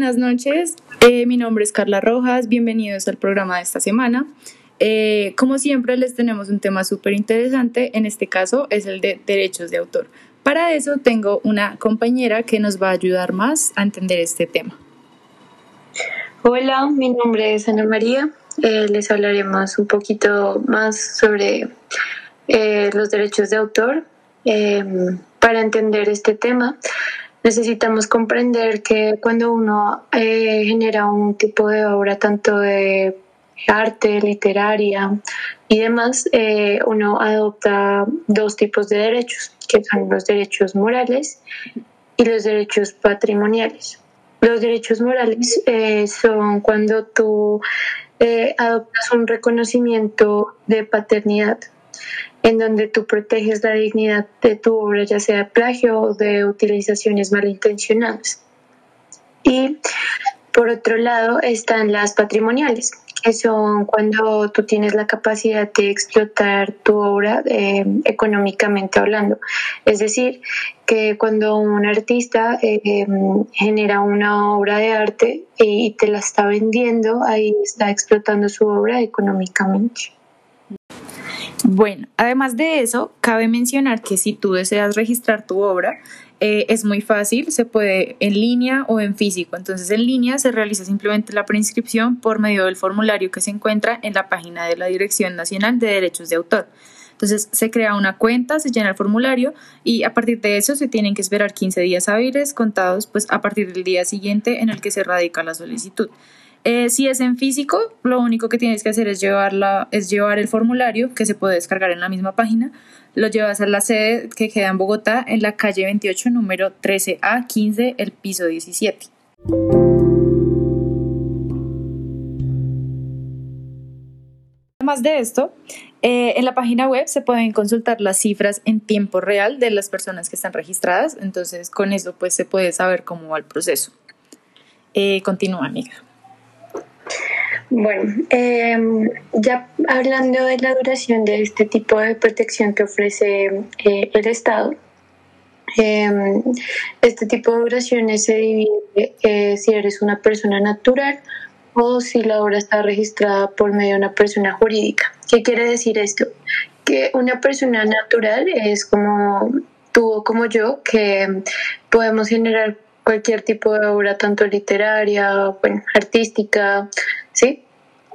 Buenas noches, eh, mi nombre es Carla Rojas, bienvenidos al programa de esta semana. Eh, como siempre les tenemos un tema súper interesante, en este caso es el de derechos de autor. Para eso tengo una compañera que nos va a ayudar más a entender este tema. Hola, mi nombre es Ana María. Eh, les hablaremos un poquito más sobre los derechos de autor. para entender este tema, necesitamos comprender que cuando uno eh, genera un tipo de obra, tanto de arte, literaria y demás, eh, uno adopta dos tipos de derechos, que son los derechos morales y los derechos patrimoniales. Los derechos morales eh, son cuando tú adoptas un reconocimiento de paternidad en donde tú proteges la dignidad de tu obra, ya sea plagio o de utilizaciones malintencionadas. Y por otro lado están las patrimoniales, que son cuando tú tienes la capacidad de explotar tu obra eh, económicamente hablando. Es decir, que cuando un artista eh, genera una obra de arte y te la está vendiendo, ahí está explotando su obra económicamente. Bueno, además de eso, cabe mencionar que si tú deseas registrar tu obra, eh, es muy fácil, se puede en línea o en físico. Entonces, en línea se realiza simplemente la preinscripción por medio del formulario que se encuentra en la página de la Dirección Nacional de Derechos de Autor. Entonces, se crea una cuenta, se llena el formulario y a partir de eso se tienen que esperar 15 días hábiles contados pues a partir del día siguiente en el que se radica la solicitud. Eh, si es en físico, lo único que tienes que hacer es, llevarla, es llevar el formulario que se puede descargar en la misma página. Lo llevas a la sede que queda en Bogotá, en la calle 28, número 13A 15, el piso 17. Además de esto, eh, en la página web se pueden consultar las cifras en tiempo real de las personas que están registradas, entonces con eso pues se puede saber cómo va el proceso. Eh, continúa, amiga. Bueno, em, ya hablando de la duración de este tipo de protección que ofrece eh, el Estado, em, este tipo de duraciones se divide eh, si eres una persona natural o si la obra está registrada por medio de una persona jurídica. ¿Qué quiere decir esto? Que una persona natural es como tú o como yo, que podemos generar cualquier tipo de obra, tanto literaria, bueno, artística, ¿sí?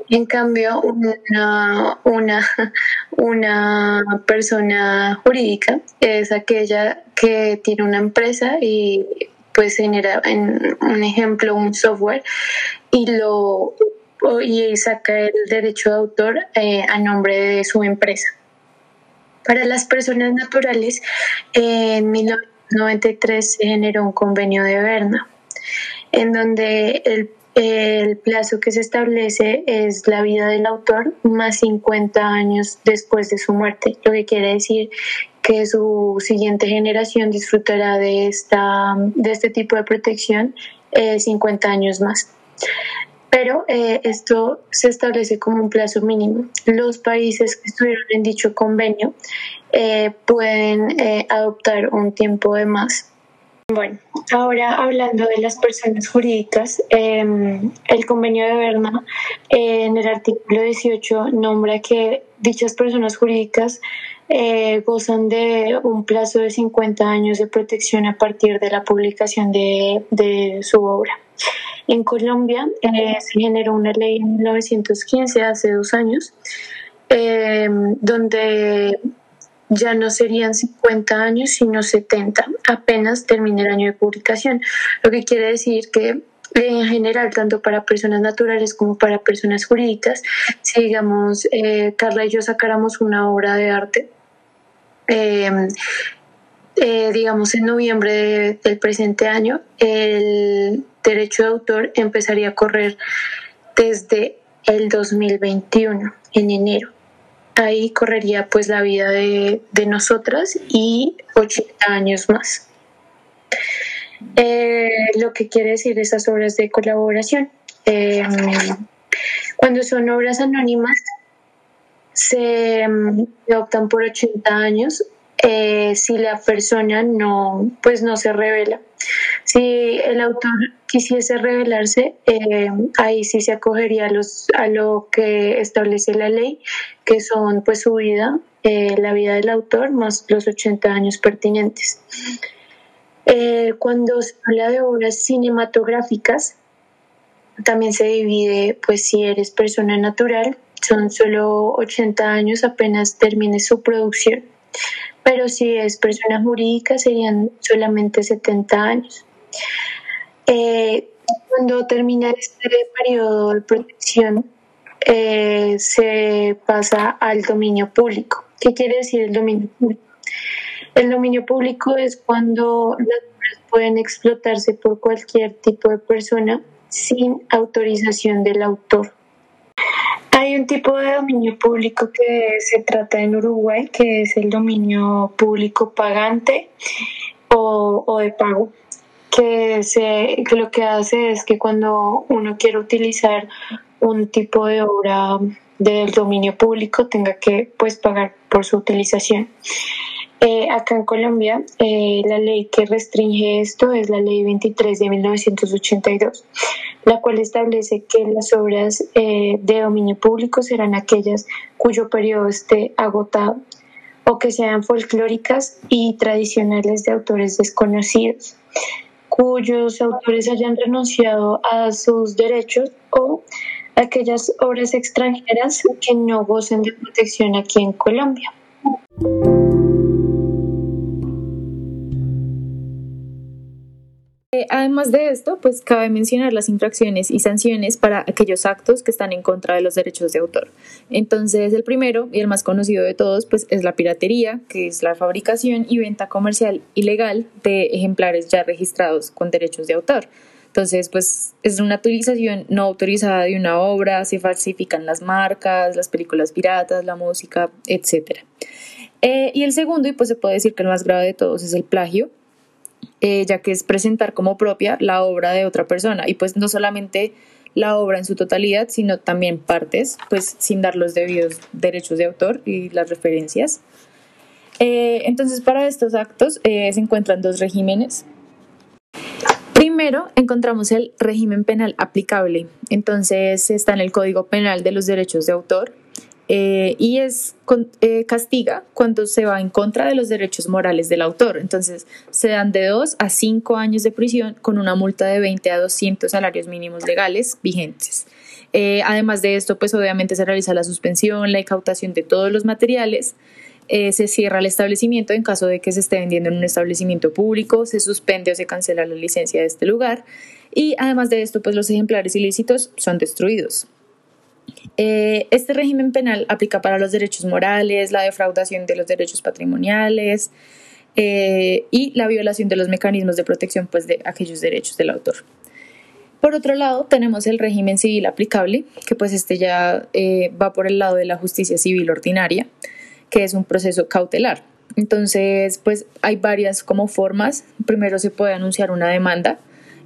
En cambio, una, una, una persona jurídica es aquella que tiene una empresa y pues genera en un ejemplo un software y lo y saca el derecho de autor eh, a nombre de su empresa. Para las personas naturales, en 1993 se generó un convenio de Berna, en donde el el plazo que se establece es la vida del autor más 50 años después de su muerte, lo que quiere decir que su siguiente generación disfrutará de, esta, de este tipo de protección 50 eh, años más. Pero eh, esto se establece como un plazo mínimo. Los países que estuvieron en dicho convenio eh, pueden adoptar un tiempo de más bueno, ahora hablando de las personas jurídicas, em, el convenio de Berna en el artículo 18 nombra que dichas personas jurídicas eh, gozan de un plazo de 50 años de protección a partir de la publicación de, su obra. En Colombia eh, se generó una ley en 1915, hace dos años, em, donde ya no serían 50 años, sino 70, apenas termine el año de publicación. Lo que quiere decir que en general, tanto para personas naturales como para personas jurídicas, si digamos eh, Carla y yo sacáramos una obra de arte, em, eh, digamos en noviembre del presente año, el derecho de autor empezaría a correr desde el 2021, en enero ahí correría pues la vida de, nosotras y 80 años más. Eh, lo que quiere decir esas obras de colaboración. Em, cuando son obras anónimas, se, em, optan por 80 años eh, si la persona no, pues no se revela. Si el autor quisiese revelarse, eh, ahí sí se acogería a, los, a lo que establece la ley, que son pues su vida, eh, la vida del autor, más los 80 años pertinentes. Eh, cuando se habla de obras cinematográficas, también se divide, pues si eres persona natural, son solo 80 años apenas termine su producción, pero si es persona jurídica serían solamente 70 años. Eh, cuando termina este periodo de protección, eh, se pasa al dominio público. ¿Qué quiere decir el dominio público? El dominio público es cuando las obras pueden explotarse por cualquier tipo de persona sin autorización del autor. Hay un tipo de dominio público que se trata en Uruguay, que es el dominio público pagante o, de pago, que, se, que lo que hace es que cuando uno quiere utilizar un tipo de obra del dominio público tenga que pues pagar por su utilización. Eh, acá en Colombia, eh, la ley que restringe esto es la ley 23 de 1982, la cual establece que las obras eh, de dominio público serán aquellas cuyo periodo esté agotado o que sean folclóricas y tradicionales de autores desconocidos, cuyos autores hayan renunciado a sus derechos o aquellas obras extranjeras que no gocen de protección aquí en Colombia. Además de esto, pues cabe mencionar las infracciones y sanciones para aquellos actos que están en contra de los derechos de autor. Entonces, el primero y el más conocido de todos, pues es la piratería, que es la fabricación y venta comercial ilegal de ejemplares ya registrados con derechos de autor. Entonces, pues es una utilización no autorizada de una obra, se falsifican las marcas, las películas piratas, la música, etc. Eh, y el segundo, y pues se puede decir que el más grave de todos, es el plagio, ya que es presentar como propia la obra de otra persona y pues no solamente la obra en su totalidad, sino también partes, pues sin dar los debidos derechos de autor y las referencias. Eh, entonces, para estos actos eh, se encuentran dos regímenes. Primero, encontramos el régimen penal aplicable. Entonces, está en el Código Penal de los Derechos de Autor, eh, y es eh, castiga cuando se va en contra de los derechos morales del autor. Entonces se dan de 2 a 5 años de prisión con una multa de 20 a 200 salarios mínimos legales vigentes. Eh, además de esto, pues obviamente se realiza la suspensión, la incautación de todos los materiales. se cierra el establecimiento en caso de que se esté vendiendo en un establecimiento público, se suspende o se cancela la licencia de este lugar y además de esto, pues los ejemplares ilícitos son destruidos. Eh, este régimen penal aplica para los derechos morales, la defraudación de los derechos patrimoniales eh, y la violación de los mecanismos de protección pues, de aquellos derechos del autor. Por otro lado, tenemos el régimen civil aplicable, que pues este ya eh, va por el lado de la justicia civil ordinaria, que es un proceso cautelar. Entonces, pues hay varias como formas. Primero se puede anunciar una demanda,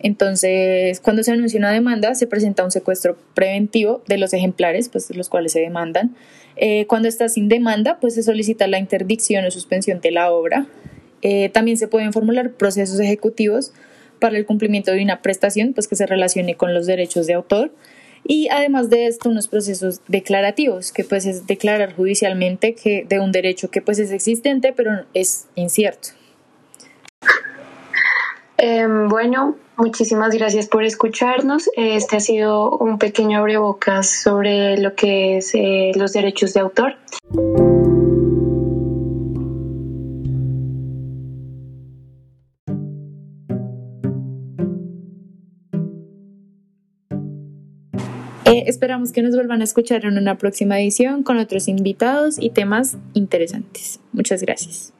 entonces, cuando se anuncia una demanda, se presenta un secuestro preventivo de los ejemplares, pues los cuales se demandan. Eh, cuando está sin demanda, pues se solicita la interdicción o suspensión de la obra. Eh, también se pueden formular procesos ejecutivos para el cumplimiento de una prestación, pues que se relacione con los derechos de autor. Y además de esto, unos procesos declarativos, que pues es declarar judicialmente que de un derecho que pues es existente, pero es incierto. Em, bueno, muchísimas gracias por escucharnos. Este ha sido un pequeño abrebocas sobre lo que es eh, los derechos de autor. Eh, esperamos que nos vuelvan a escuchar en una próxima edición con otros invitados y temas interesantes. Muchas gracias.